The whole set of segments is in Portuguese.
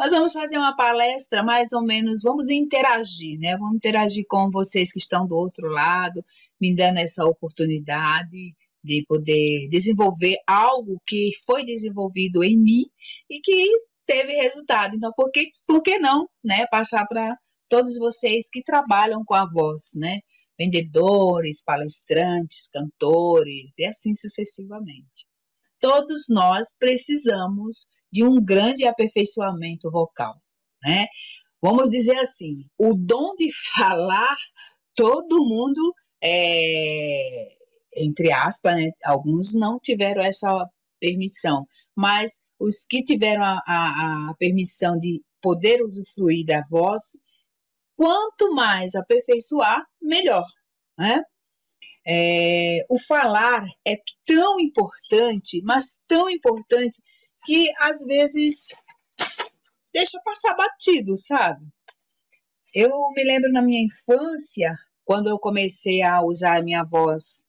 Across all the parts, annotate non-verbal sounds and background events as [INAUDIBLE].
Nós vamos fazer uma palestra mais ou menos, vamos interagir, né? Vamos interagir com vocês que estão do outro lado, me dando essa oportunidade de poder desenvolver algo que foi desenvolvido em mim e que teve resultado. Então, por que, por que não, né, passar para todos vocês que trabalham com a voz, né? Vendedores, palestrantes, cantores e assim sucessivamente. Todos nós precisamos de um grande aperfeiçoamento vocal, né? Vamos dizer assim, o dom de [LAUGHS] falar, todo mundo, é, entre aspas, né, alguns não tiveram essa permissão, mas os que tiveram a, a, a permissão de poder usufruir da voz, quanto mais aperfeiçoar, melhor, né? É, o falar é tão importante, mas tão importante que às vezes deixa passar batido, sabe? Eu me lembro na minha infância, quando eu comecei a usar a minha voz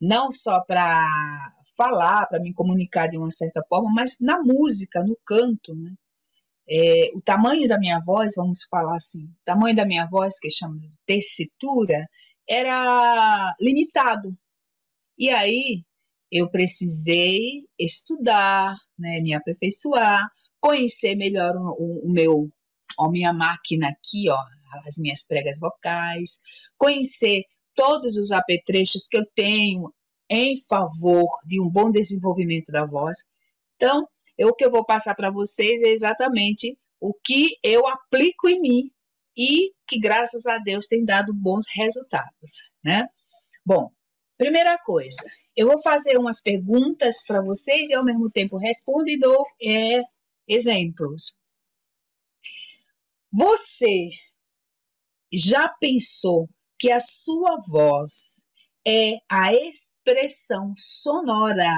não só para falar, para me comunicar de uma certa forma, mas na música, no canto, né? É, o tamanho da minha voz, vamos falar assim, o tamanho da minha voz, que chama de tessitura, era limitado. E aí eu precisei estudar, né, me aperfeiçoar, conhecer melhor o, o, o meu, a minha máquina aqui, ó, as minhas pregas vocais, conhecer todos os apetrechos que eu tenho em favor de um bom desenvolvimento da voz. Então, eu, o que eu vou passar para vocês é exatamente o que eu aplico em mim e que, graças a Deus, tem dado bons resultados, né? Bom, primeira coisa, eu vou fazer umas perguntas para vocês e ao mesmo tempo respondo e dou é, exemplos. Você já pensou que a sua voz é a expressão sonora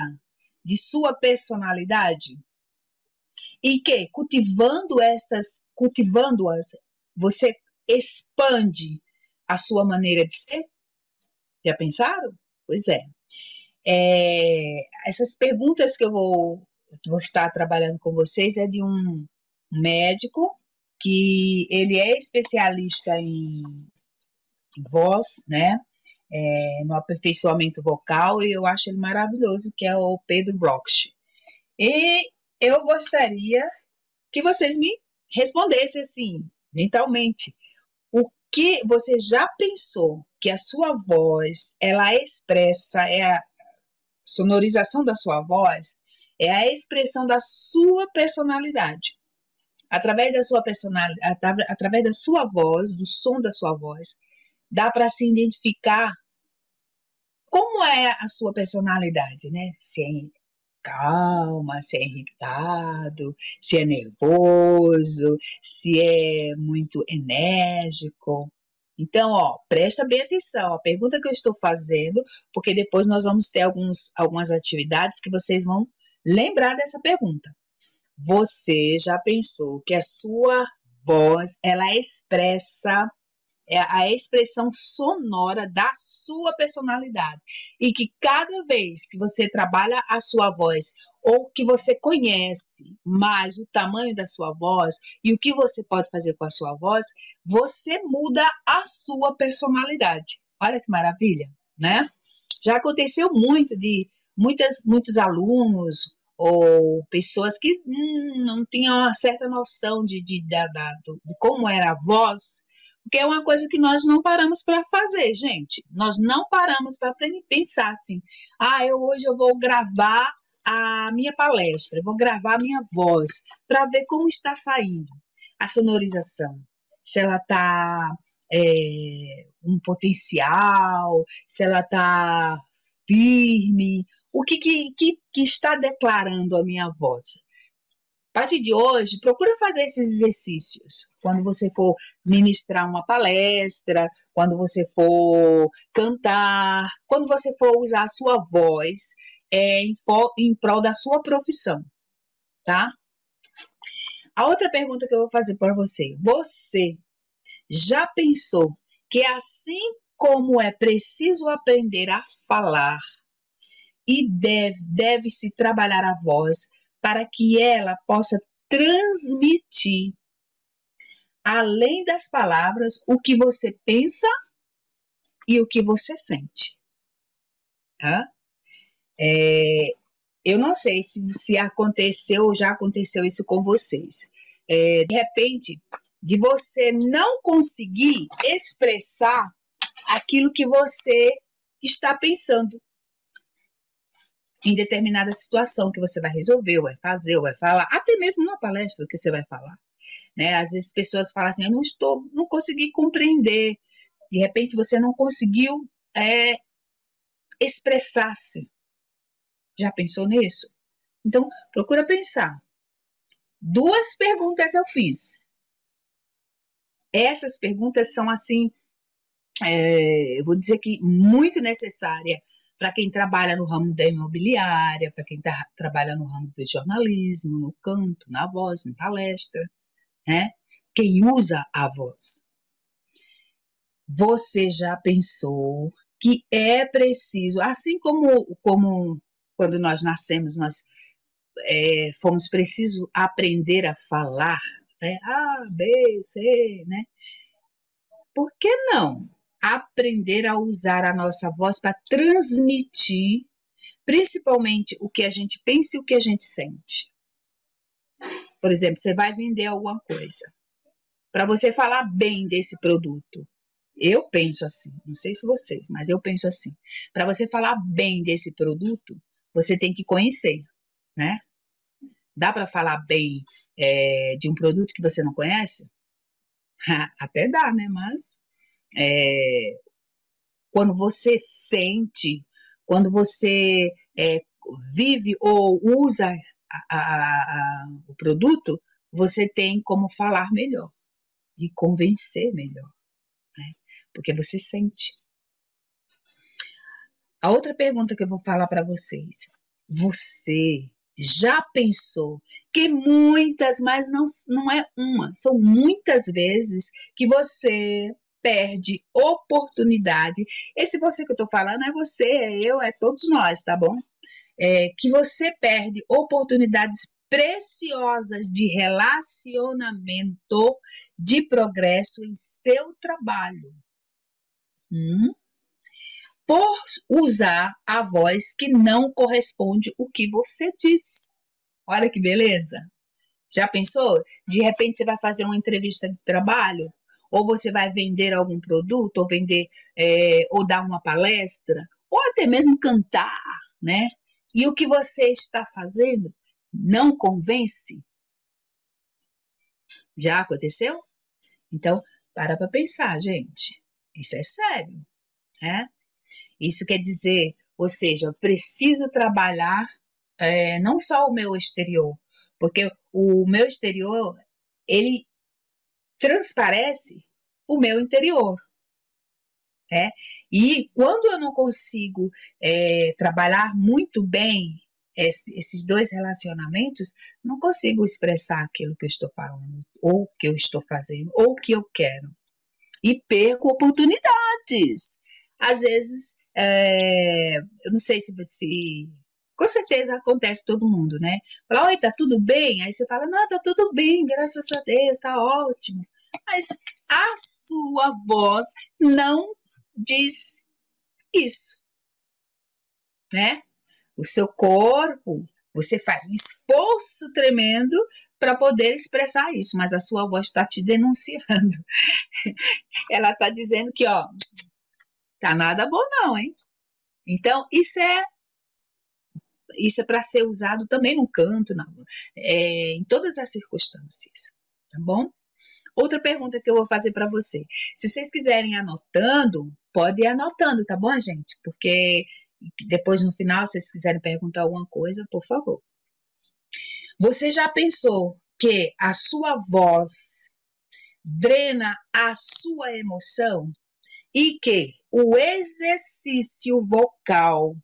de sua personalidade? E que cultivando estas, cultivando-as, você expande a sua maneira de ser? Já pensaram? Pois é. É, essas perguntas que eu vou, vou estar trabalhando com vocês é de um médico que ele é especialista em, em voz, né? É, no aperfeiçoamento vocal e eu acho ele maravilhoso, que é o Pedro Bloch. E eu gostaria que vocês me respondessem assim, mentalmente, o que você já pensou que a sua voz ela expressa, é sonorização da sua voz é a expressão da sua personalidade. Através da sua personalidade, através da sua voz, do som da sua voz, dá para se identificar como é a sua personalidade, né? Se é calma, se é irritado, se é nervoso, se é muito enérgico. Então, ó, presta bem atenção. A pergunta que eu estou fazendo, porque depois nós vamos ter alguns, algumas atividades que vocês vão lembrar dessa pergunta. Você já pensou que a sua voz ela expressa é a expressão sonora da sua personalidade e que cada vez que você trabalha a sua voz ou que você conhece mais o tamanho da sua voz e o que você pode fazer com a sua voz, você muda a sua personalidade. Olha que maravilha, né? Já aconteceu muito de muitas, muitos alunos ou pessoas que hum, não tinham uma certa noção de, de, de, de como era a voz, porque é uma coisa que nós não paramos para fazer, gente. Nós não paramos para pensar assim, ah, eu hoje eu vou gravar a minha palestra, vou gravar a minha voz para ver como está saindo a sonorização. Se ela está é, um potencial, se ela está firme, o que, que, que, que está declarando a minha voz. A partir de hoje, procura fazer esses exercícios. Quando você for ministrar uma palestra, quando você for cantar, quando você for usar a sua voz é, em, em prol da sua profissão, tá? A outra pergunta que eu vou fazer para você: você já pensou que assim como é preciso aprender a falar e deve, deve se trabalhar a voz para que ela possa transmitir, além das palavras, o que você pensa e o que você sente. Tá? É, eu não sei se, se aconteceu ou já aconteceu isso com vocês. É, de repente, de você não conseguir expressar aquilo que você está pensando em determinada situação que você vai resolver, ou vai fazer, ou vai falar, até mesmo numa palestra que você vai falar. Né? Às vezes pessoas falam assim, eu não estou, não consegui compreender. De repente você não conseguiu é, expressar-se. Já pensou nisso? Então, procura pensar. Duas perguntas eu fiz. Essas perguntas são assim, é, eu vou dizer que muito necessária para quem trabalha no ramo da imobiliária, para quem tá, trabalha no ramo do jornalismo, no canto, na voz, na palestra, né? Quem usa a voz. Você já pensou que é preciso, assim como, como quando nós nascemos, nós é, fomos preciso aprender a falar, né? A, B, C, né? Por que não aprender a usar a nossa voz para transmitir, principalmente o que a gente pensa e o que a gente sente. Por exemplo, você vai vender alguma coisa. Para você falar bem desse produto, eu penso assim, não sei se vocês, mas eu penso assim. Para você falar bem desse produto, você tem que conhecer, né? Dá para falar bem é, de um produto que você não conhece? Até dá, né? Mas é, quando você sente, quando você é, vive ou usa a, a, a, o produto, você tem como falar melhor e convencer melhor, né? porque você sente. A outra pergunta que eu vou falar para vocês: você já pensou que muitas, mas não, não é uma, são muitas vezes que você perde oportunidade. Esse você que eu estou falando é você, é eu, é todos nós, tá bom? É, que você perde oportunidades preciosas de relacionamento, de progresso em seu trabalho. Hum? Por usar a voz que não corresponde o que você diz. Olha que beleza. Já pensou? De repente você vai fazer uma entrevista de trabalho ou você vai vender algum produto, ou vender, é, ou dar uma palestra, ou até mesmo cantar, né? E o que você está fazendo não convence? Já aconteceu? Então, para para pensar, gente. Isso é sério, né? Isso quer dizer, ou seja, preciso trabalhar é, não só o meu exterior, porque o meu exterior ele transparece o meu interior. Né? E quando eu não consigo é, trabalhar muito bem esse, esses dois relacionamentos, não consigo expressar aquilo que eu estou falando, ou que eu estou fazendo, ou que eu quero. E perco oportunidades. Às vezes, é, eu não sei se, se com certeza acontece todo mundo, né? Fala, oi, tá tudo bem? Aí você fala, não, tá tudo bem, graças a Deus, tá ótimo. Mas a sua voz não diz isso, né? O seu corpo, você faz um esforço tremendo para poder expressar isso, mas a sua voz está te denunciando. [LAUGHS] Ela está dizendo que, ó, tá nada bom não, hein? Então, isso é isso é para ser usado também no canto, na, é, em todas as circunstâncias, tá bom? Outra pergunta que eu vou fazer para você. Se vocês quiserem anotando, pode ir anotando, tá bom, gente? Porque depois no final, se vocês quiserem perguntar alguma coisa, por favor. Você já pensou que a sua voz drena a sua emoção e que o exercício vocal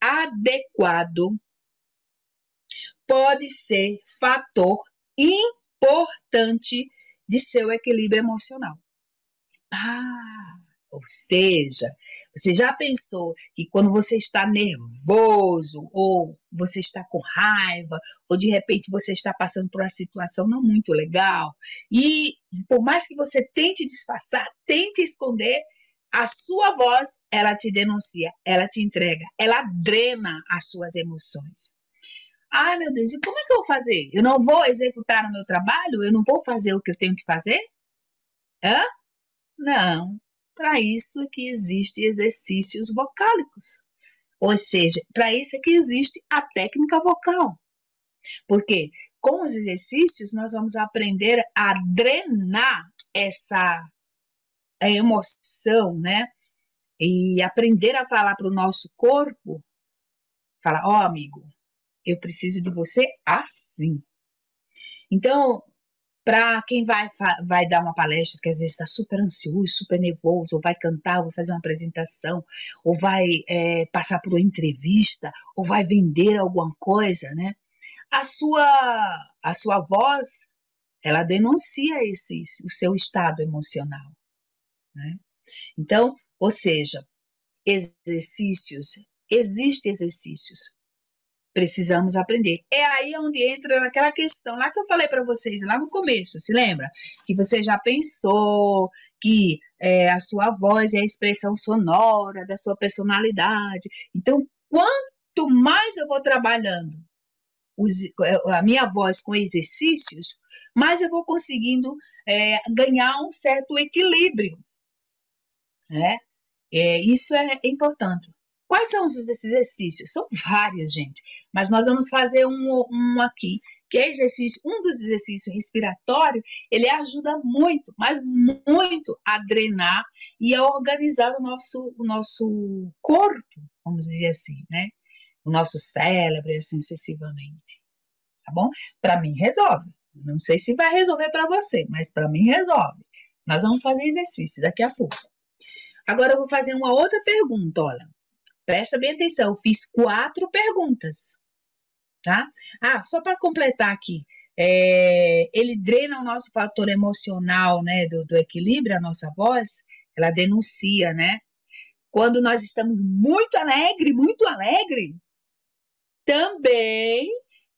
adequado pode ser fator importante de seu equilíbrio emocional. Ah, ou seja, você já pensou que quando você está nervoso, ou você está com raiva, ou de repente você está passando por uma situação não muito legal, e por mais que você tente disfarçar, tente esconder, a sua voz, ela te denuncia, ela te entrega, ela drena as suas emoções. Ai, meu Deus, e como é que eu vou fazer? Eu não vou executar o meu trabalho? Eu não vou fazer o que eu tenho que fazer? Hã? Não. Para isso é que existem exercícios vocálicos. Ou seja, para isso é que existe a técnica vocal. Porque com os exercícios nós vamos aprender a drenar essa emoção, né? E aprender a falar para o nosso corpo, falar, ó oh, amigo, eu preciso de você assim. Então, para quem vai, vai dar uma palestra, que às vezes está super ansioso, super nervoso, ou vai cantar, ou vai fazer uma apresentação, ou vai é, passar por uma entrevista, ou vai vender alguma coisa, né? A sua, a sua voz, ela denuncia esse, o seu estado emocional, né? Então, ou seja, exercícios, existem exercícios Precisamos aprender. É aí onde entra naquela questão lá que eu falei para vocês lá no começo, se lembra? Que você já pensou que é, a sua voz é a expressão sonora da sua personalidade. Então, quanto mais eu vou trabalhando os, a minha voz com exercícios, mais eu vou conseguindo é, ganhar um certo equilíbrio. Né? É, isso é importante. Quais são esses exercícios? São vários, gente, mas nós vamos fazer um, um aqui, que é exercício, um dos exercícios respiratórios, ele ajuda muito, mas muito a drenar e a organizar o nosso, o nosso corpo, vamos dizer assim, né? O nosso cérebro assim sucessivamente. Tá bom? Para mim resolve. Não sei se vai resolver para você, mas para mim resolve. Nós vamos fazer exercício daqui a pouco. Agora eu vou fazer uma outra pergunta, olha. Presta bem atenção, eu fiz quatro perguntas, tá? Ah, só para completar aqui, é, ele drena o nosso fator emocional, né, do, do equilíbrio, a nossa voz, ela denuncia, né? Quando nós estamos muito alegre, muito alegre, também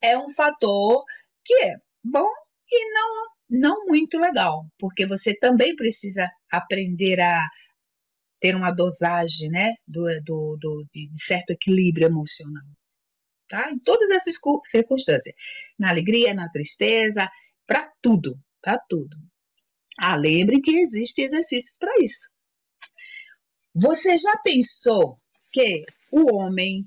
é um fator que é bom e não não muito legal, porque você também precisa aprender a, ter uma dosagem, né, do, do, do de certo equilíbrio emocional. Tá? Em todas essas circunstâncias, na alegria, na tristeza, para tudo, para tudo. Ah, lembre que existe exercício para isso. Você já pensou que o homem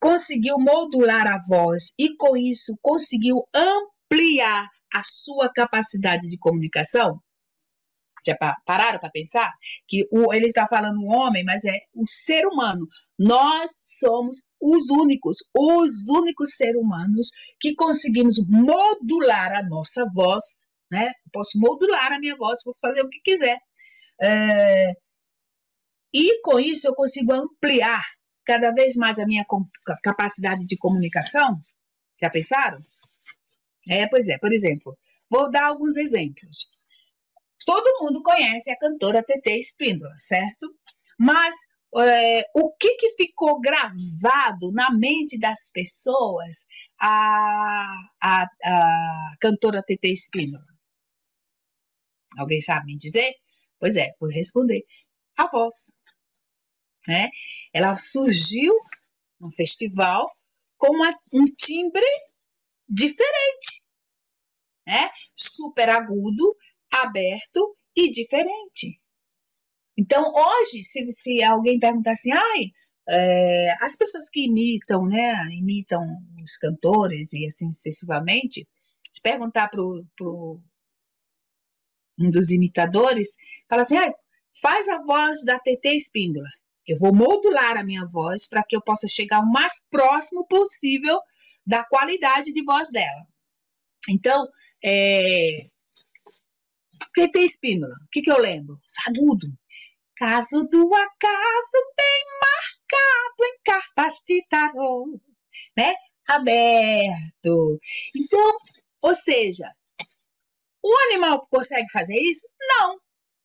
conseguiu modular a voz e com isso conseguiu ampliar a sua capacidade de comunicação? Já pararam para pensar? Que o, ele está falando o homem, mas é o ser humano. Nós somos os únicos, os únicos seres humanos que conseguimos modular a nossa voz, né? Eu posso modular a minha voz, vou fazer o que quiser. É, e com isso eu consigo ampliar cada vez mais a minha capacidade de comunicação. Já pensaram? É, pois é, por exemplo, vou dar alguns exemplos. Todo mundo conhece a cantora TT Espíndola, certo? Mas é, o que, que ficou gravado na mente das pessoas a, a, a cantora TT Espíndola? Alguém sabe me dizer? Pois é, vou responder. A voz. Né? Ela surgiu num festival com uma, um timbre diferente, né? super agudo, aberto e diferente. Então, hoje, se, se alguém perguntar assim, ai, é, as pessoas que imitam, né, imitam os cantores e assim sucessivamente, se perguntar para um dos imitadores, fala assim, ah, faz a voz da TT Espíndola. Eu vou modular a minha voz para que eu possa chegar o mais próximo possível da qualidade de voz dela. Então, é... quem tem espínola? O que, que eu lembro? Sagudo. Caso do acaso bem marcado em cartas de tarô, né? Aberto. Então, ou seja, o animal consegue fazer isso? Não.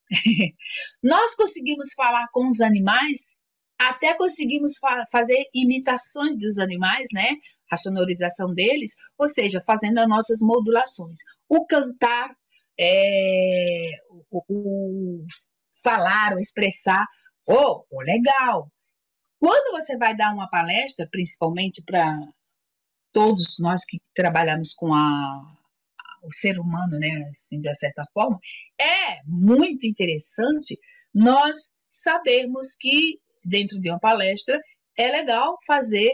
[LAUGHS] Nós conseguimos falar com os animais, até conseguimos fa fazer imitações dos animais, né? A sonorização deles, ou seja, fazendo as nossas modulações. O cantar, é, o, o, falar, o expressar, oh, oh, legal. Quando você vai dar uma palestra, principalmente para todos nós que trabalhamos com a, o ser humano, né, assim, de certa forma, é muito interessante nós sabermos que dentro de uma palestra é legal fazer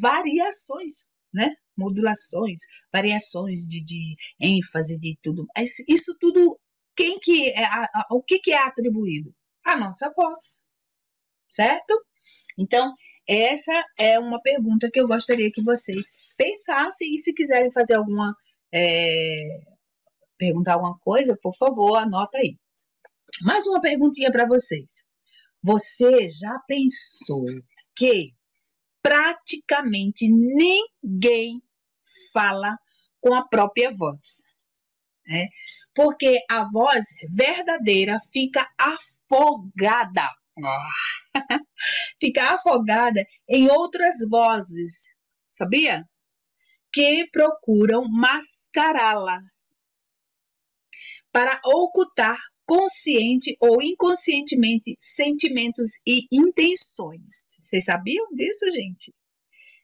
variações, né? Modulações, variações de, de ênfase, de tudo. Isso tudo, quem que é, a, a, o que, que é atribuído? A nossa voz, certo? Então, essa é uma pergunta que eu gostaria que vocês pensassem e se quiserem fazer alguma é, perguntar alguma coisa, por favor, anota aí. Mais uma perguntinha para vocês. Você já pensou que praticamente ninguém fala com a própria voz? Né? Porque a voz verdadeira fica afogada. [LAUGHS] fica afogada em outras vozes, sabia? que procuram mascará-las para ocultar consciente ou inconscientemente sentimentos e intenções. Vocês sabiam disso, gente?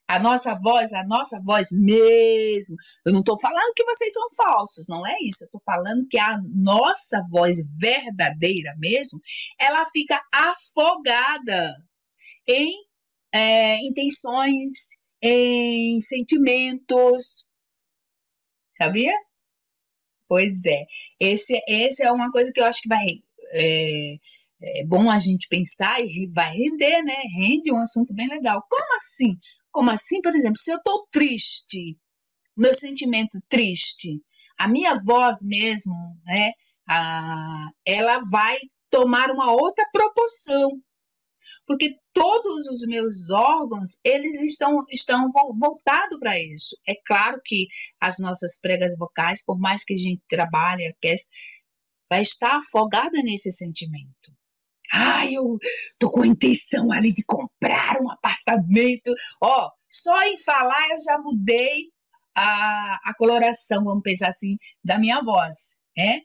A nossa voz, a nossa voz mesmo. Eu não estou falando que vocês são falsos, não é isso. Eu estou falando que a nossa voz verdadeira mesmo, ela fica afogada em é, intenções, em sentimentos. Sabia? Pois é. Esse, esse é uma coisa que eu acho que vai. É, é bom a gente pensar e vai render, né? Rende um assunto bem legal. Como assim? Como assim, por exemplo, se eu estou triste, meu sentimento triste, a minha voz mesmo, né? A, ela vai tomar uma outra proporção porque todos os meus órgãos, eles estão, estão voltados para isso. É claro que as nossas pregas vocais, por mais que a gente trabalhe, vai estar afogada nesse sentimento. Ah, eu tô com a intenção ali de comprar um apartamento. Ó, oh, só em falar eu já mudei a, a coloração, vamos pensar assim, da minha voz, né?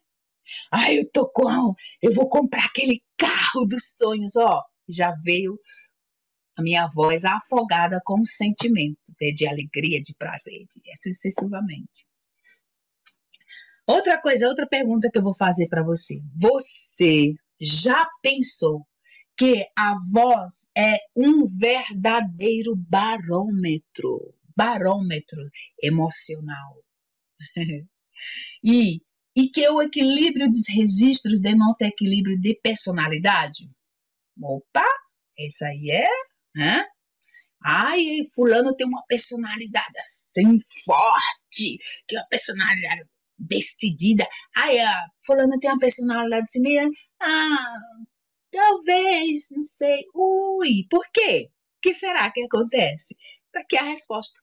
Ah, eu tô com, eu vou comprar aquele carro dos sonhos, ó já veio a minha voz afogada com o sentimento de, alegria, de prazer, de, sucessivamente. Outra coisa, outra pergunta que eu vou fazer para você. Você já pensou que a voz é um verdadeiro barômetro, barômetro emocional? [LAUGHS] e, e que o equilíbrio dos registros denota equilíbrio de personalidade? Opa, essa aí é, né? Ai, fulano tem uma personalidade assim forte, tem uma personalidade decidida. Ai, a fulano tem uma personalidade meio, ah, talvez, não sei. Ui, por quê? O que será que acontece? Tá aqui a resposta.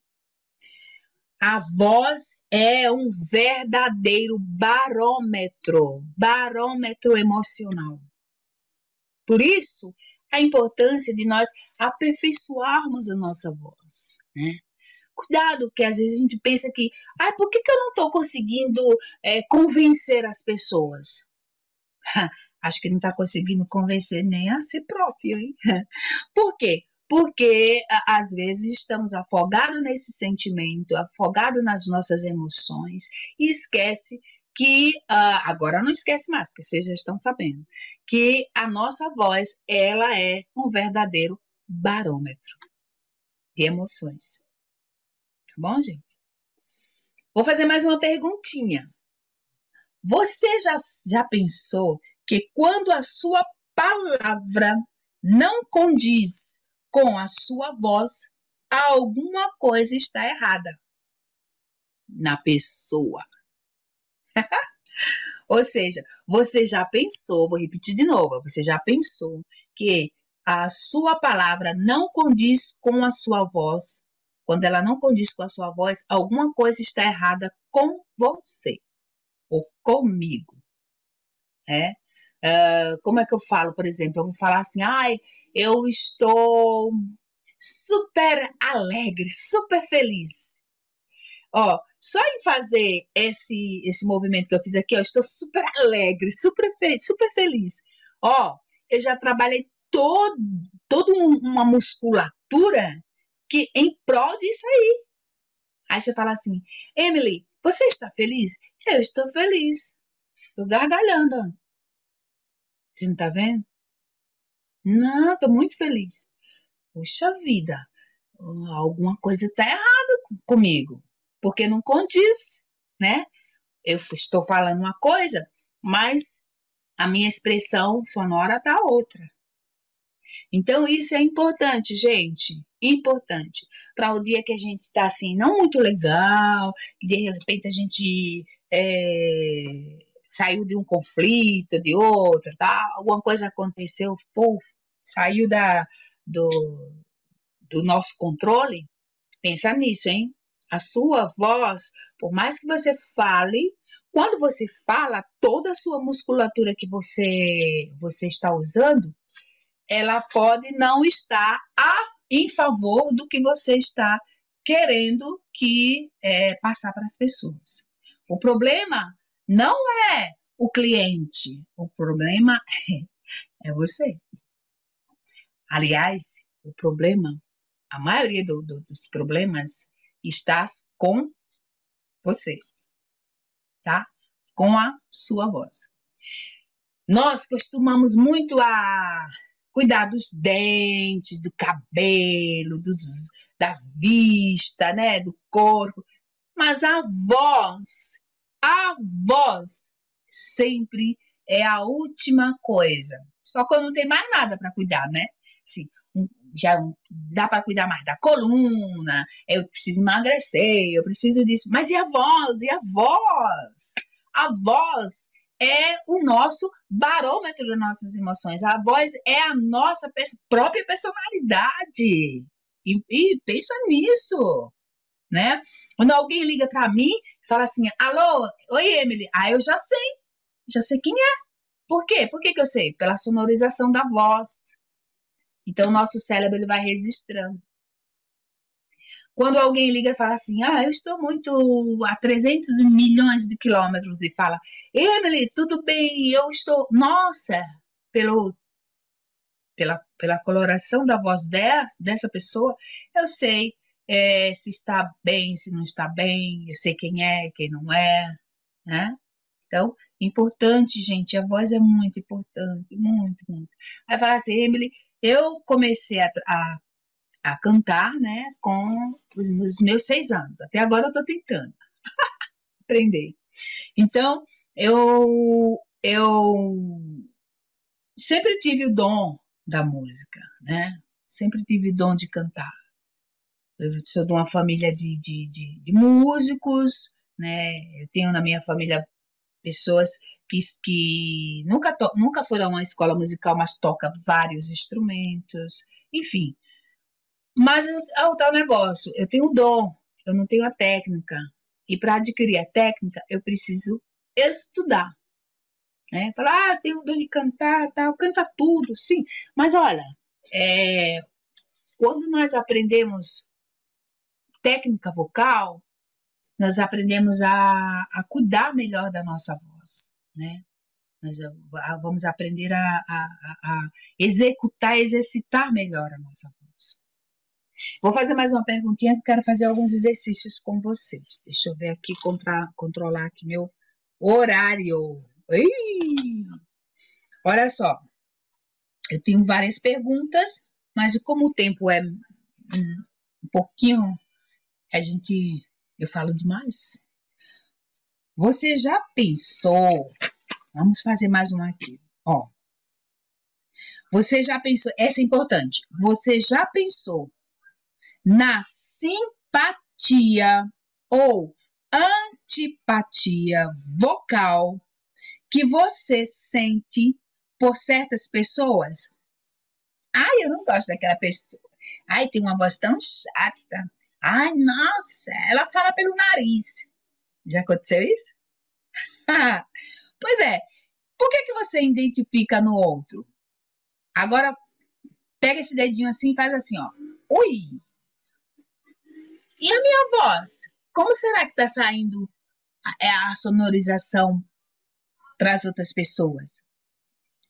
A voz é um verdadeiro barômetro, barômetro emocional. Por isso, a importância de nós aperfeiçoarmos a nossa voz, né? Cuidado, que às vezes a gente pensa que, ah, por que, que eu não estou conseguindo é, convencer as pessoas? [LAUGHS] Acho que não está conseguindo convencer nem a si próprio, hein? [LAUGHS] Por quê? Porque às vezes estamos afogados nesse sentimento, afogados nas nossas emoções e esquece que uh, agora não esquece mais, porque vocês já estão sabendo, que a nossa voz ela é um verdadeiro barômetro de emoções. Bom, gente? Vou fazer mais uma perguntinha. Você já, já pensou que quando a sua palavra não condiz com a sua voz, alguma coisa está errada na pessoa. [LAUGHS] Ou seja, você já pensou, vou repetir de novo, você já pensou que a sua palavra não condiz com a sua voz. Quando ela não condiz com a sua voz, alguma coisa está errada com você ou comigo. É? Uh, como é que eu falo, por exemplo? Eu vou falar assim, ai, eu estou super alegre, super feliz. Ó, só em fazer esse esse movimento que eu fiz aqui, eu estou super alegre, super feliz, super feliz. Ó, eu já trabalhei todo, toda uma musculatura que em prol disso aí. Aí você fala assim, Emily, você está feliz? Eu estou feliz. Estou gargalhando. Você não está vendo? Não, estou muito feliz. Puxa vida, alguma coisa está errada comigo, porque não condiz, né? Eu estou falando uma coisa, mas a minha expressão sonora está outra. Então, isso é importante, gente. Importante. Para o dia que a gente está assim, não muito legal, que de repente a gente é, saiu de um conflito, de outro, tá? alguma coisa aconteceu, pô, saiu da, do, do nosso controle. Pensa nisso, hein? A sua voz, por mais que você fale, quando você fala, toda a sua musculatura que você, você está usando ela pode não estar a, em favor do que você está querendo que é, passar para as pessoas. O problema não é o cliente, o problema é, é você. Aliás, o problema, a maioria do, do, dos problemas está com você, tá? Com a sua voz. Nós costumamos muito a cuidar dos dentes, do cabelo, dos, da vista, né, do corpo. Mas a voz, a voz sempre é a última coisa. Só quando não tem mais nada para cuidar, né? Assim, já dá para cuidar mais da coluna, eu preciso emagrecer, eu preciso disso. Mas e a voz? E a voz? A voz é o nosso barômetro das nossas emoções. A voz é a nossa própria personalidade. E, e pensa nisso, né? Quando alguém liga para mim e fala assim, alô, oi Emily, ah, eu já sei, já sei quem é. Por quê? Por que, que eu sei? Pela sonorização da voz. Então, o nosso cérebro ele vai registrando. Quando alguém liga e fala assim, ah, eu estou muito a 300 milhões de quilômetros e fala, Emily, tudo bem, eu estou, nossa, pelo, pela, pela coloração da voz dessa, dessa pessoa, eu sei é, se está bem, se não está bem, eu sei quem é, quem não é, né? Então, importante, gente, a voz é muito importante, muito, muito. Aí fala assim, Emily, eu comecei a, a a cantar, né, com os, os meus seis anos. Até agora eu estou tentando [LAUGHS] aprender. Então, eu, eu sempre tive o dom da música, né? Sempre tive o dom de cantar. Eu sou de uma família de, de, de, de músicos, né? Eu tenho na minha família pessoas que, que nunca, to, nunca foram a uma escola musical, mas tocam vários instrumentos. Enfim, mas é o tal negócio, eu tenho o dom, eu não tenho a técnica. E para adquirir a técnica, eu preciso estudar. Né? Falar, ah, tenho o dom de cantar, tal, canta tudo, sim. Mas olha, é, quando nós aprendemos técnica vocal, nós aprendemos a, a cuidar melhor da nossa voz, né? Nós vamos aprender a, a, a executar, exercitar melhor a nossa voz. Vou fazer mais uma perguntinha que quero fazer alguns exercícios com vocês. Deixa eu ver aqui, contra, controlar aqui meu horário. Olha só, eu tenho várias perguntas, mas como o tempo é um pouquinho, a gente, eu falo demais. Você já pensou? Vamos fazer mais uma aqui. Ó, você já pensou? Essa é importante. Você já pensou na simpatia ou antipatia vocal que você sente por certas pessoas. Ai, eu não gosto daquela pessoa. Ai, tem uma voz tão chata. Ai, nossa, ela fala pelo nariz. Já aconteceu isso? [LAUGHS] pois é. Por que, que você identifica no outro? Agora, pega esse dedinho assim e faz assim, ó. Ui! E a minha voz? Como será que está saindo a, é a sonorização para as outras pessoas?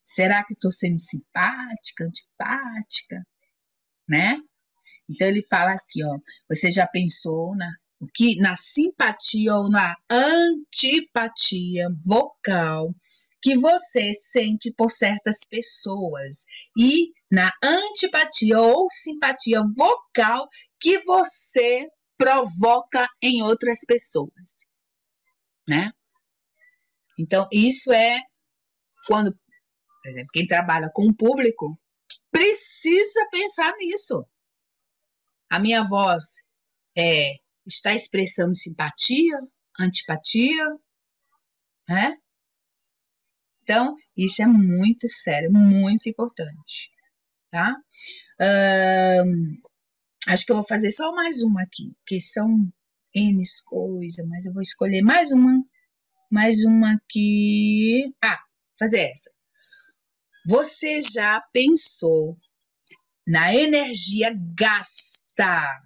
Será que estou sendo simpática, antipática, né? Então ele fala aqui, ó, você já pensou na o que na simpatia ou na antipatia vocal que você sente por certas pessoas e na antipatia ou simpatia vocal que você provoca em outras pessoas, né? Então, isso é quando, por exemplo, quem trabalha com o público precisa pensar nisso. A minha voz é, está expressando simpatia, antipatia, né? Então, isso é muito sério, muito importante, tá? Um, acho que eu vou fazer só mais uma aqui, que são N coisas, mas eu vou escolher mais uma, mais uma aqui. Ah, fazer essa. Você já pensou na energia gasta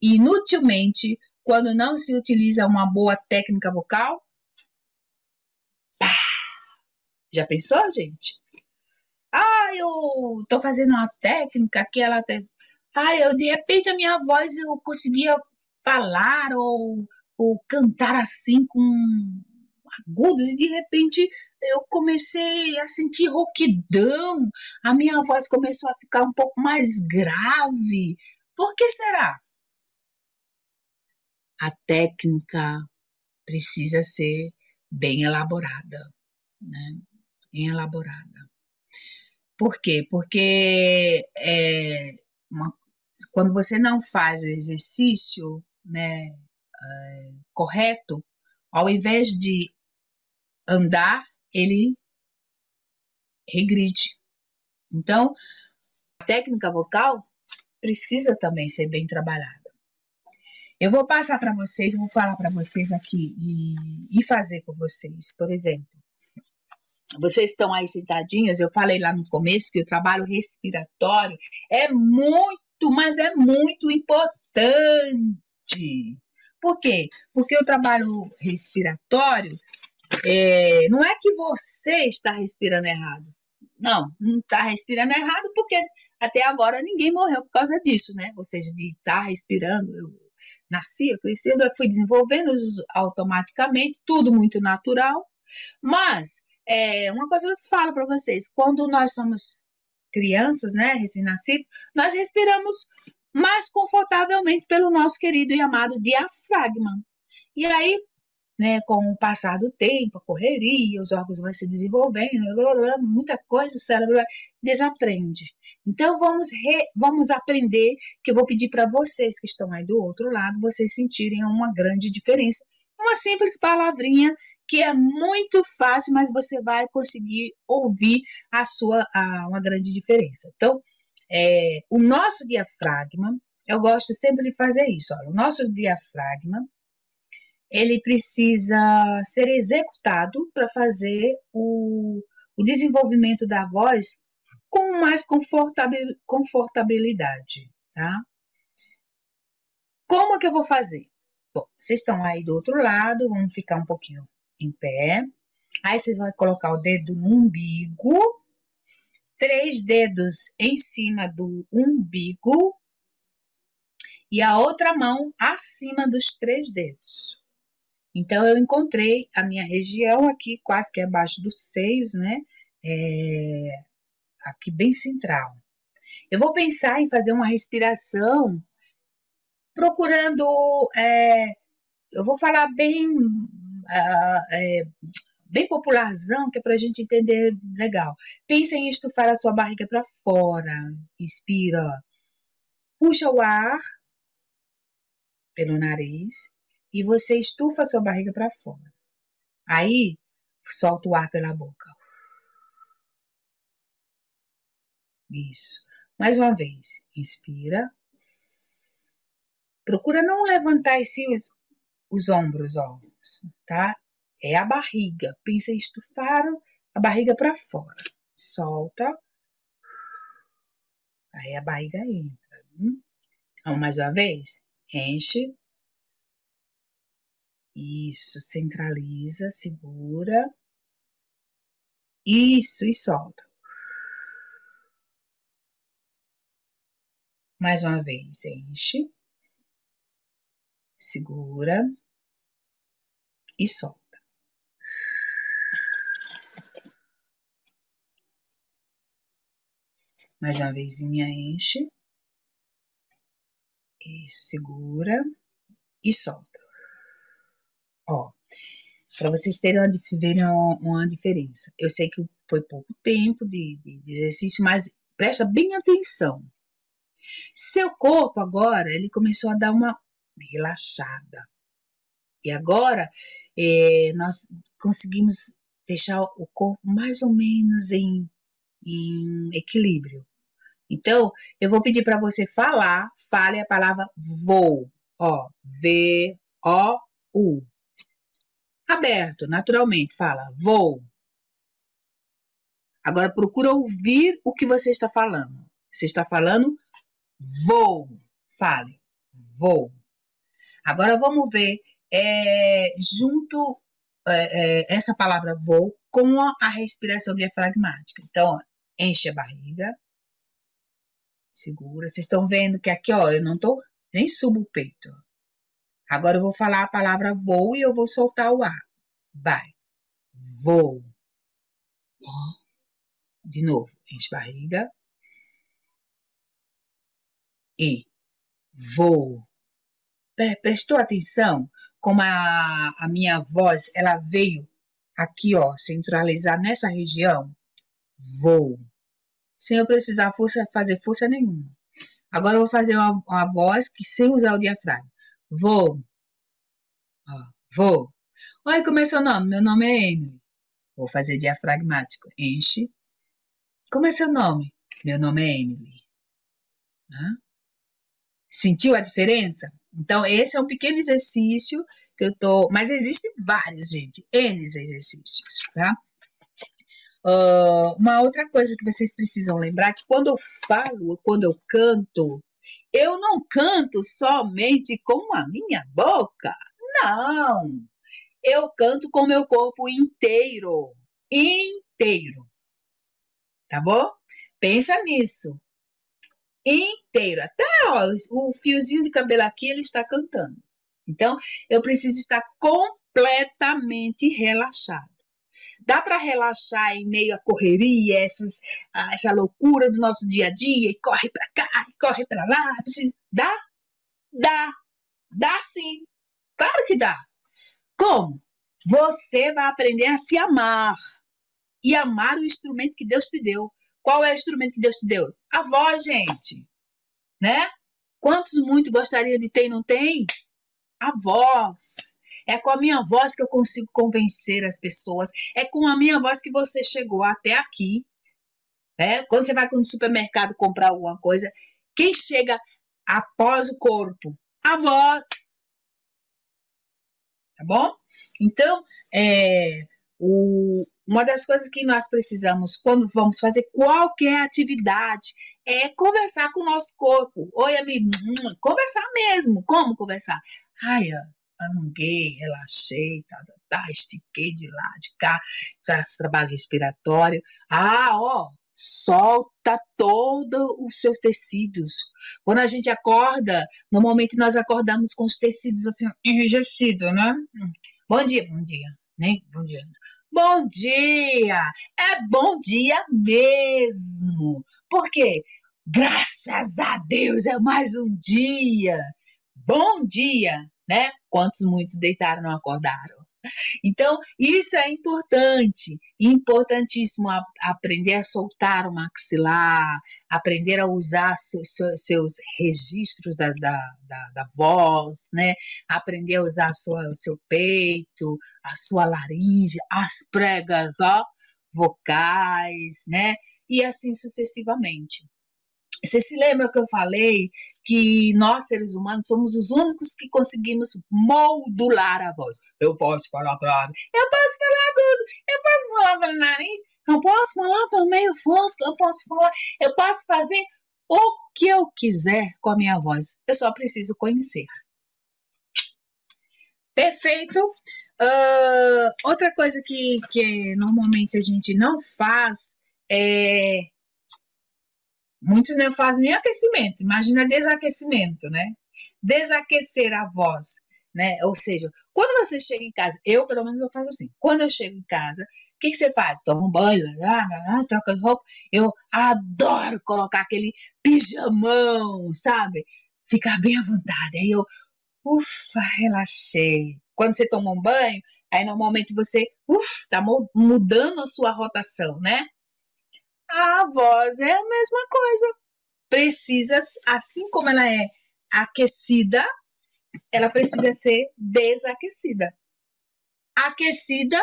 inutilmente quando não se utiliza uma boa técnica vocal? Já pensou, gente? Ah, eu tô fazendo uma técnica que ela tem. Ah, eu de repente a minha voz eu conseguia falar ou, ou cantar assim com agudos e de repente eu comecei a sentir rouquidão, a minha voz começou a ficar um pouco mais grave. Por que será? A técnica precisa ser bem elaborada, né? Bem elaborada. Por quê? Porque é, uma, quando você não faz o exercício né, é, correto, ao invés de andar, ele regride. Então, a técnica vocal precisa também ser bem trabalhada. Eu vou passar para vocês, vou falar para vocês aqui e, e fazer com vocês. Por exemplo, vocês estão aí sentadinhos, eu falei lá no começo que o trabalho respiratório é muito, mas é muito importante. Por quê? Porque o trabalho respiratório é, não é que você está respirando errado. Não, não está respirando errado porque até agora ninguém morreu por causa disso, né? Ou seja, de estar tá respirando. Eu nasci, eu cresci, eu fui desenvolvendo automaticamente, tudo muito natural. Mas, é, uma coisa que eu falo para vocês, quando nós somos crianças, né, recém-nascidos, nós respiramos mais confortavelmente pelo nosso querido e amado diafragma. E aí, né, com o passar do tempo, a correria, os órgãos vão se desenvolvendo, muita coisa, o cérebro desaprende. Então vamos re, vamos aprender, que eu vou pedir para vocês que estão aí do outro lado, vocês sentirem uma grande diferença. Uma simples palavrinha que é muito fácil, mas você vai conseguir ouvir a sua a, uma grande diferença. Então, é, o nosso diafragma, eu gosto sempre de fazer isso. Olha, o nosso diafragma ele precisa ser executado para fazer o, o desenvolvimento da voz com mais confortabilidade, tá? Como que eu vou fazer? Bom, vocês estão aí do outro lado, vamos ficar um pouquinho em pé. Aí vocês vão colocar o dedo no umbigo, três dedos em cima do umbigo e a outra mão acima dos três dedos. Então, eu encontrei a minha região aqui, quase que abaixo dos seios, né? É, aqui bem central. Eu vou pensar em fazer uma respiração procurando. É, eu vou falar bem. É, bem popularzão, que é para a gente entender legal. Pensa em estufar a sua barriga para fora. Inspira. puxa o ar pelo nariz e você estufa a sua barriga para fora. Aí, solta o ar pela boca. Isso. Mais uma vez. Inspira. Procura não levantar esse, os ombros, ó, tá? É a barriga. Pensa em estufar a barriga para fora. Solta. Aí a barriga entra. Hum? Mais uma vez? Enche. Isso, centraliza, segura. Isso, e solta. Mais uma vez, enche, segura e solta. Mais uma vezinha, enche. Isso, segura e solta. Ó, para vocês terem uma, verem uma, uma, diferença. Eu sei que foi pouco tempo de, de exercício, mas presta bem atenção. Seu corpo agora, ele começou a dar uma relaxada. E agora, é, nós conseguimos deixar o corpo mais ou menos em, em equilíbrio. Então, eu vou pedir para você falar, fale a palavra vou. Ó, V-O-U. Aberto, naturalmente, fala vou. Agora procura ouvir o que você está falando. Você está falando Vou. Fale. Vou. Agora vamos ver é, junto é, é, essa palavra vou com a respiração diafragmática. Então, ó, enche a barriga, segura. Vocês estão vendo que aqui, ó, eu não tô nem subo o peito. Agora eu vou falar a palavra vou e eu vou soltar o ar. Vai. Vou. De novo, enche a barriga e vou. Prestou atenção como a, a minha voz ela veio aqui, ó, centralizar nessa região? Vou. Sem eu precisar força, fazer força nenhuma. Agora eu vou fazer uma, uma voz que sem usar o diafragma. Vou. Ó, vou. Oi, como é seu nome? Meu nome é Emily. Vou fazer diafragmático. Enche. Como é seu nome? Meu nome é Emily. Hã? Sentiu a diferença? Então, esse é um pequeno exercício que eu tô. Mas existem vários, gente, N exercícios, tá? Uh, uma outra coisa que vocês precisam lembrar que quando eu falo, quando eu canto, eu não canto somente com a minha boca. Não! Eu canto com o meu corpo inteiro. Inteiro. Tá bom? Pensa nisso inteiro. Até ó, o fiozinho de cabelo aqui ele está cantando. Então, eu preciso estar completamente relaxado. Dá para relaxar em meio à correria, essas, essa loucura do nosso dia a dia, e corre para cá, e corre para lá. Precisa... Dá? Dá. Dá sim. Claro que dá. Como? Você vai aprender a se amar e amar o instrumento que Deus te deu. Qual é o instrumento que Deus te deu? A voz, gente. Né? Quantos muito gostaria de ter e não tem? A voz. É com a minha voz que eu consigo convencer as pessoas. É com a minha voz que você chegou até aqui. Né? Quando você vai no supermercado comprar alguma coisa, quem chega após o corpo? A voz. Tá bom? Então, é, o, uma das coisas que nós precisamos quando vamos fazer qualquer atividade é conversar com o nosso corpo. Oi, amigo, hum, conversar mesmo. Como conversar? Ai, alonguei, relaxei, tá, tá, tá, estiquei de lá, de cá, faço trabalho respiratório. Ah, ó, solta todos os seus tecidos. Quando a gente acorda, normalmente nós acordamos com os tecidos assim enrijecidos, né? Bom dia, bom dia, nem bom dia. Bom dia! É bom dia mesmo! Porque, graças a Deus, é mais um dia! Bom dia! Né? Quantos muitos deitaram não acordaram? Então, isso é importante, importantíssimo a, aprender a soltar o maxilar, aprender a usar seus, registros da, da, da, da, voz, né? aprender a usar sua, o seu peito, a sua laringe, as pregas ó, vocais, né? e assim sucessivamente. Você se lembra que eu falei que nós, seres humanos, somos os únicos que conseguimos modular a voz. Eu posso falar grave, eu posso falar agudo, eu posso falar pelo nariz, eu posso falar pelo meio fosco, eu posso falar, eu posso fazer o que eu quiser com a minha voz. Eu só preciso conhecer. Perfeito. Uh, outra coisa que, que normalmente a gente não faz é Muitos não fazem nem aquecimento, imagina desaquecimento, né? Desaquecer a voz, né? Ou seja, quando você chega em casa, eu pelo menos eu faço assim, quando eu chego em casa, o que, que você faz? Toma um banho, troca de roupa. Eu adoro colocar aquele pijamão, sabe? Ficar bem à vontade. Aí eu, ufa, relaxei. Quando você toma um banho, aí normalmente você, ufa, tá mudando a sua rotação, né? A voz é a mesma coisa. Precisa, assim como ela é aquecida, ela precisa ser desaquecida. Aquecida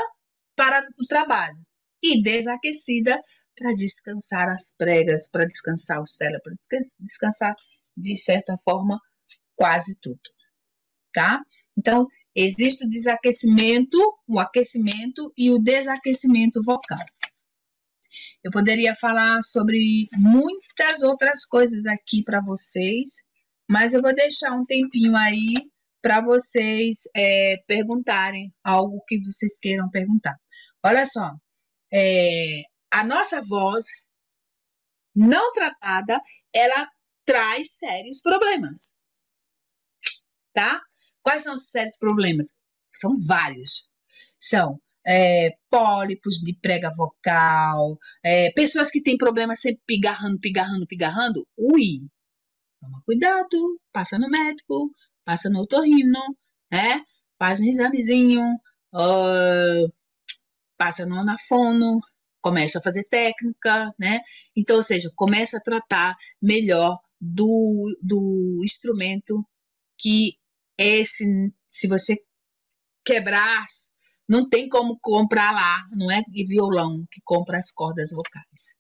para o trabalho e desaquecida para descansar as pregas, para descansar o cérebro, para descansar, de certa forma, quase tudo. Tá? Então, existe o desaquecimento, o aquecimento e o desaquecimento vocal. Eu poderia falar sobre muitas outras coisas aqui para vocês, mas eu vou deixar um tempinho aí para vocês é, perguntarem algo que vocês queiram perguntar. Olha só, é, a nossa voz não tratada, ela traz sérios problemas, tá? Quais são os sérios problemas? São vários. São é, pólipos de prega vocal, é, pessoas que têm problemas sempre pigarrando, pigarrando, pigarrando, ui, toma cuidado, passa no médico, passa no otorrino, né? Faz um examezinho, uh, passa no anafono, começa a fazer técnica, né? Então, ou seja, começa a tratar melhor do, do instrumento que esse, se você quebrar não tem como comprar lá, não é violão que compra as cordas vocais.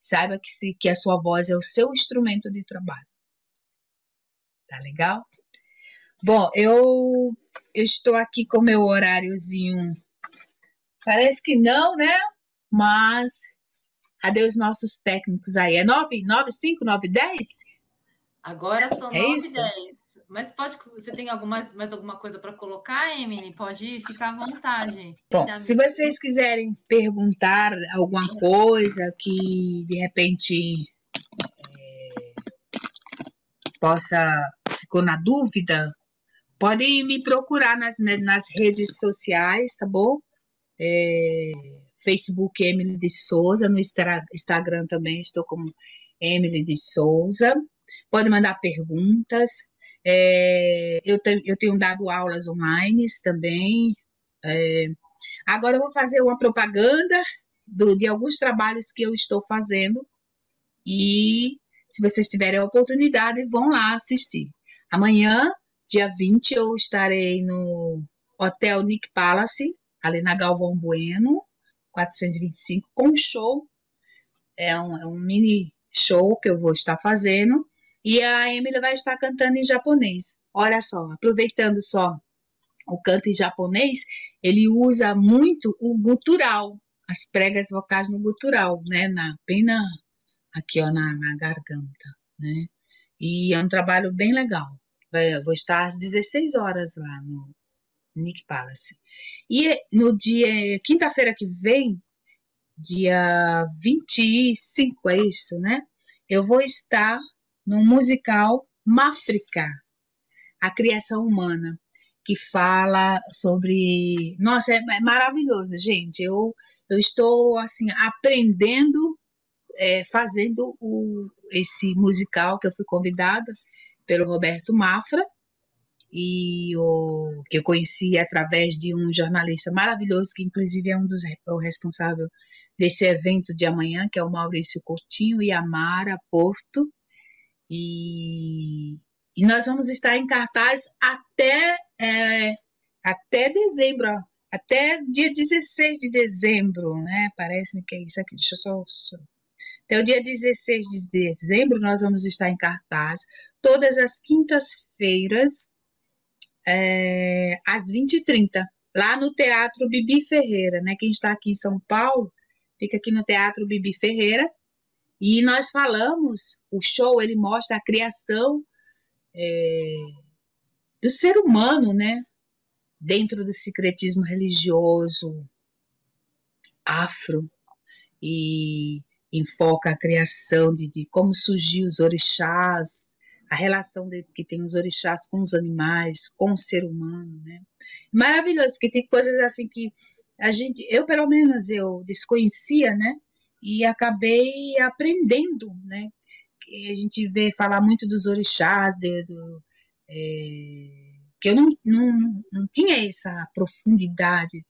Saiba que, se, que a sua voz é o seu instrumento de trabalho. Tá legal? Bom, eu, eu estou aqui com meu horáriozinho. Parece que não, né? Mas cadê os nossos técnicos aí? É 9, 9, 5, 9, 10? Agora são é 9 isso? 10. Mas pode, você tem alguma, mais alguma coisa para colocar, Emily? Pode ficar à vontade. Bom, se vocês quiserem perguntar alguma coisa que de repente é, possa ficou na dúvida, podem me procurar nas, né, nas redes sociais, tá bom? É, Facebook Emily de Souza, no Instagram também estou como Emily de Souza. Pode mandar perguntas. É, eu, te, eu tenho dado aulas online também. É, agora eu vou fazer uma propaganda do, de alguns trabalhos que eu estou fazendo. E se vocês tiverem a oportunidade, vão lá assistir. Amanhã, dia 20, eu estarei no Hotel Nick Palace, ali na Galvão Bueno, 425, com um show. É um, é um mini show que eu vou estar fazendo. E a Emily vai estar cantando em japonês. Olha só, aproveitando só o canto em japonês, ele usa muito o gutural, as pregas vocais no gutural, né? Na, bem na, aqui, ó, na, na garganta, né? E é um trabalho bem legal. Eu vou estar às 16 horas lá no Nick Palace. E no dia, quinta-feira que vem, dia 25, é isso, né? Eu vou estar no musical Máfrica, a criação humana, que fala sobre. Nossa, é, é maravilhoso, gente. Eu, eu estou assim aprendendo, é, fazendo o, esse musical que eu fui convidada pelo Roberto Mafra. e o que eu conheci através de um jornalista maravilhoso que inclusive é um dos o responsável desse evento de amanhã, que é o Maurício Coutinho e a Mara Porto. E, e nós vamos estar em cartaz até é, até dezembro, até dia 16 de dezembro, né? Parece-me que é isso aqui. Deixa eu só, só. Até o dia 16 de dezembro nós vamos estar em cartaz todas as quintas-feiras é, às 20h30, lá no Teatro Bibi Ferreira, né? Quem está aqui em São Paulo, fica aqui no Teatro Bibi Ferreira. E nós falamos, o show ele mostra a criação é, do ser humano, né? Dentro do secretismo religioso afro e enfoca a criação de, de como surgiu os orixás, a relação de, que tem os orixás com os animais, com o ser humano, né? Maravilhoso, porque tem coisas assim que a gente, eu pelo menos eu desconhecia, né? E acabei aprendendo, né? Que a gente vê falar muito dos orixás, de, do, é, que eu não, não, não tinha essa profundidade.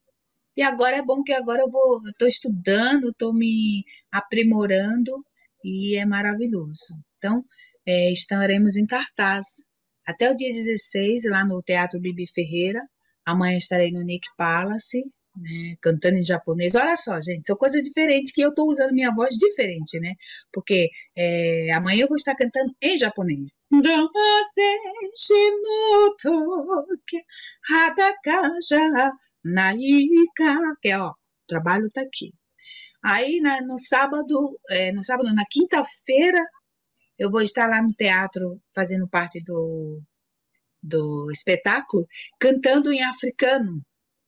E agora é bom que agora eu vou, estou estudando, estou me aprimorando e é maravilhoso. Então, é, estaremos em cartaz até o dia 16, lá no Teatro Bibi Ferreira. Amanhã estarei no Nick Palace, né, cantando em japonês. Olha só, gente, são coisas diferentes que eu estou usando minha voz diferente, né? Porque é, amanhã eu vou estar cantando em japonês. Que é, ó, o trabalho tá aqui. Aí na, no sábado, é, no sábado, na quinta-feira, eu vou estar lá no teatro fazendo parte do, do espetáculo, cantando em africano.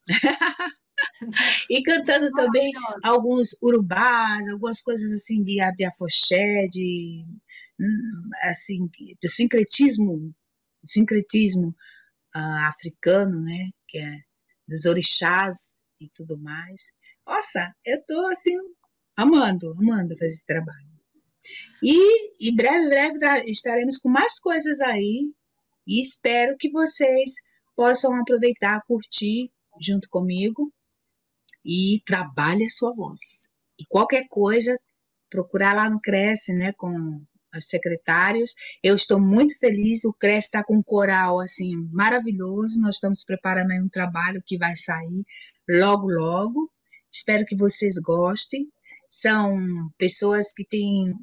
[LAUGHS] [LAUGHS] e cantando também alguns urubás, algumas coisas assim de, de afoxé, de hum, assim, do sincretismo, sincretismo uh, africano, né, que é dos orixás e tudo mais. Nossa, eu tô assim amando, amando fazer esse trabalho. E em breve, breve estaremos com mais coisas aí e espero que vocês possam aproveitar, curtir junto comigo e trabalhe a sua voz. E qualquer coisa, procurar lá no Cresce, né, com os secretários. Eu estou muito feliz, o Cresce está com um coral assim maravilhoso. Nós estamos preparando um trabalho que vai sair logo logo. Espero que vocês gostem são pessoas que têm,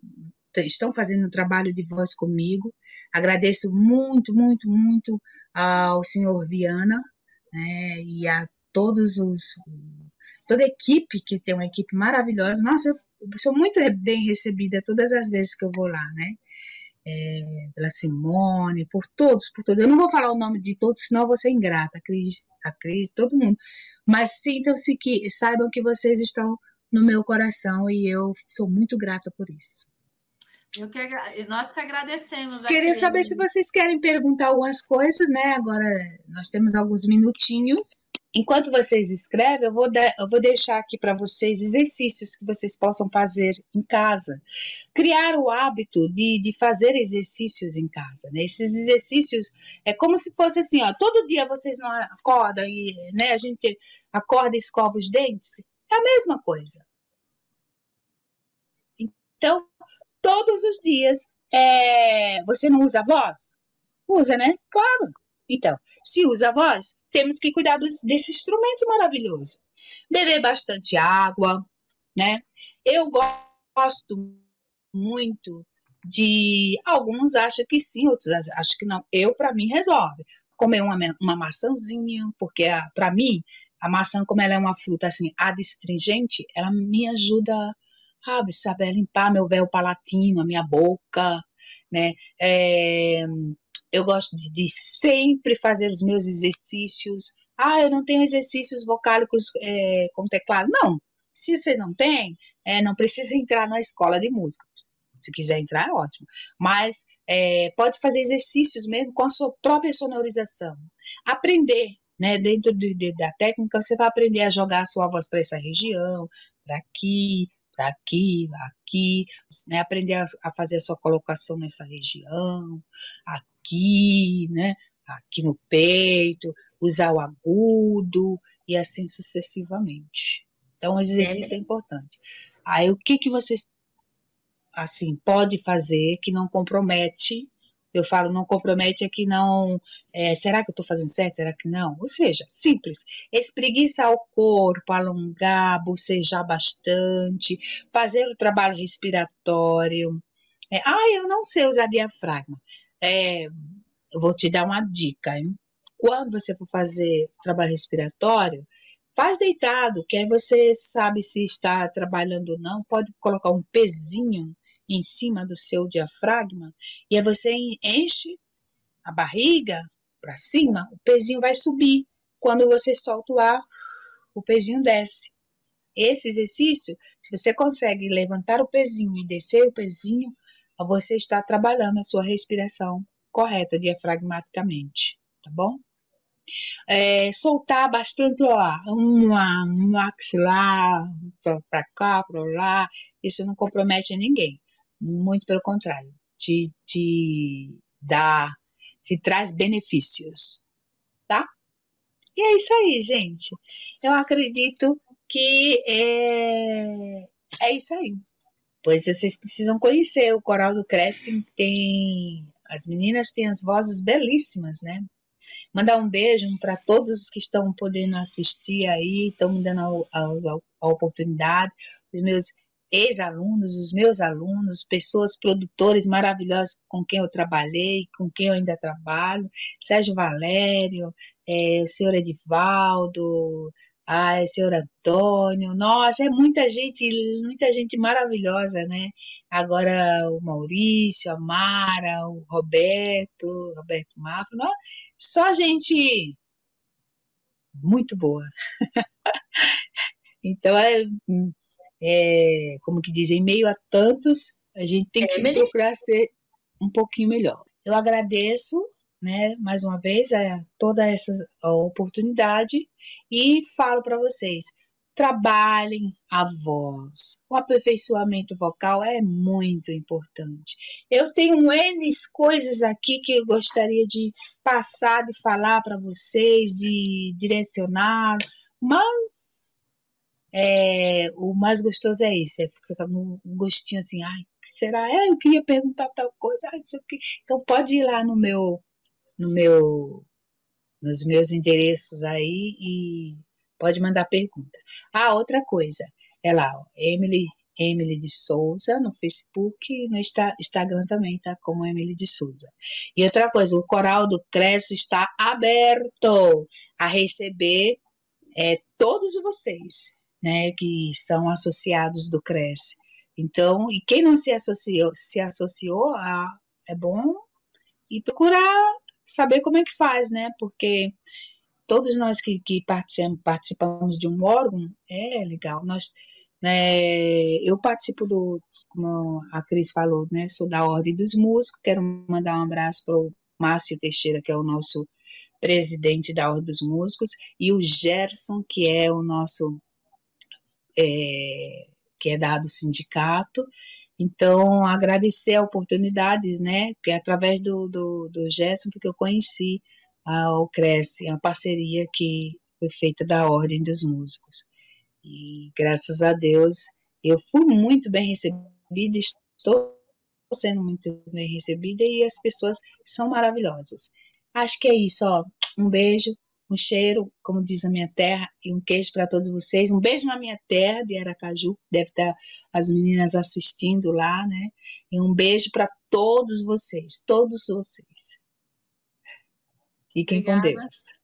estão fazendo um trabalho de voz comigo. Agradeço muito, muito, muito ao senhor Viana né, e a todos os toda a equipe que tem uma equipe maravilhosa. Nossa, eu sou muito bem recebida todas as vezes que eu vou lá, né? É, pela Simone, por todos, por todos. Eu não vou falar o nome de todos, senão eu vou ser ingrata, a Cris, a Cris, todo mundo. Mas sintam-se que saibam que vocês estão no meu coração e eu sou muito grata por isso. Eu que, nós que agradecemos. Queria saber se vocês querem perguntar algumas coisas, né? Agora nós temos alguns minutinhos. Enquanto vocês escrevem, eu vou, de, eu vou deixar aqui para vocês exercícios que vocês possam fazer em casa. Criar o hábito de, de fazer exercícios em casa. Né? Esses exercícios é como se fosse assim: ó, todo dia vocês não acordam e né, a gente acorda e escova os dentes. É a mesma coisa. Então, todos os dias, é, você não usa a voz? Usa, né? Claro. Então, se usa a voz, temos que cuidar desse instrumento maravilhoso. Beber bastante água, né? Eu gosto muito de. Alguns acham que sim, outros acham que não. Eu, para mim, resolve. Comer uma, uma maçãzinha, porque para mim a maçã, como ela é uma fruta assim adstringente, ela me ajuda, sabe, sabe, limpar meu véu palatino, a minha boca, né? É, eu gosto de, de, sempre fazer os meus exercícios. Ah, eu não tenho exercícios vocálicos é, com teclado. Não, se você não tem, é, não precisa [LAUGHS] entrar na escola de música. Se quiser entrar, é ótimo. Mas é, pode fazer exercícios mesmo com a sua própria sonorização. Aprender né? Dentro de, de, da técnica, você vai aprender a jogar a sua voz para essa região, para aqui, para aqui, aqui, né? Aprender a, a, fazer a sua colocação nessa região, aqui, né? aqui no peito, usar o agudo e assim sucessivamente. Então, o exercício é, é importante. Aí, o que que vocês assim pode fazer que não compromete eu falo, não compromete aqui, não. É, será que eu estou fazendo certo? Será que não? Ou seja, simples. Espreguiçar o corpo, alongar, bocejar bastante, fazer o trabalho respiratório. É, ah, eu não sei usar diafragma. É, eu vou te dar uma dica. Hein? Quando você for fazer trabalho respiratório, faz deitado, que aí você sabe se está trabalhando ou não. Pode colocar um pezinho em cima do seu diafragma, e aí você enche a barriga para cima, o pezinho vai subir. Quando você solta o ar, o pezinho desce. Esse exercício, se você consegue levantar o pezinho e descer o pezinho, você está trabalhando a sua respiração correta diafragmaticamente, tá bom? É, soltar bastante o ar, um, um maxilar para cá, para lá, isso não compromete ninguém. Muito pelo contrário, te, te dá, te traz benefícios, tá? E é isso aí, gente. Eu acredito que é, é isso aí. Pois vocês precisam conhecer o Coral do Crescent, tem as meninas têm as vozes belíssimas, né? Mandar um beijo para todos os que estão podendo assistir aí, estão me dando a, a, a oportunidade, os meus ex-alunos, os meus alunos, pessoas produtores maravilhosas com quem eu trabalhei, com quem eu ainda trabalho, Sérgio Valério, é, o senhor Edivaldo, ah, o senhor Antônio, nossa, é muita gente, muita gente maravilhosa, né? Agora o Maurício, a Mara, o Roberto, Roberto Mafra, só gente muito boa. [LAUGHS] então, é, é, como que dizem, em meio a tantos, a gente tem que é procurar ser um pouquinho melhor. Eu agradeço, né, mais uma vez, a toda essa oportunidade e falo para vocês, trabalhem a voz. O aperfeiçoamento vocal é muito importante. Eu tenho N coisas aqui que eu gostaria de passar, de falar para vocês, de direcionar, mas é, o mais gostoso é esse, é ficar no gostinho assim, ai, será? É, eu queria perguntar tal coisa, ai, isso aqui. Então pode ir lá no meu, no meu, nos meus endereços aí e pode mandar pergunta. Ah, outra coisa, é lá, ó, Emily, Emily de Souza no Facebook e no Instagram também, tá? Como Emily de Souza. E outra coisa, o Coral do Cresce está aberto a receber é, todos vocês né, que são associados do Cresce. Então, e quem não se associou, se associou, a, é bom e procurar saber como é que faz, né? Porque todos nós que, que participamos, participamos de um órgão, é legal. Nós, né, eu participo do, como a Cris falou, né? Sou da Ordem dos Músicos. Quero mandar um abraço para o Márcio Teixeira, que é o nosso presidente da Ordem dos Músicos, e o Gerson, que é o nosso é, que é dado o sindicato. Então, agradecer a oportunidade, né? Porque através do, do, do Gerson que eu conheci a, Cresce, a parceria que foi feita da Ordem dos Músicos. E graças a Deus eu fui muito bem recebida, estou sendo muito bem recebida e as pessoas são maravilhosas. Acho que é isso, ó. Um beijo, um cheiro, como diz a minha terra, e um queijo para todos vocês. Um beijo na minha terra de Aracaju, deve estar as meninas assistindo lá, né? E um beijo para todos vocês, todos vocês. Fiquem Obrigada. com Deus.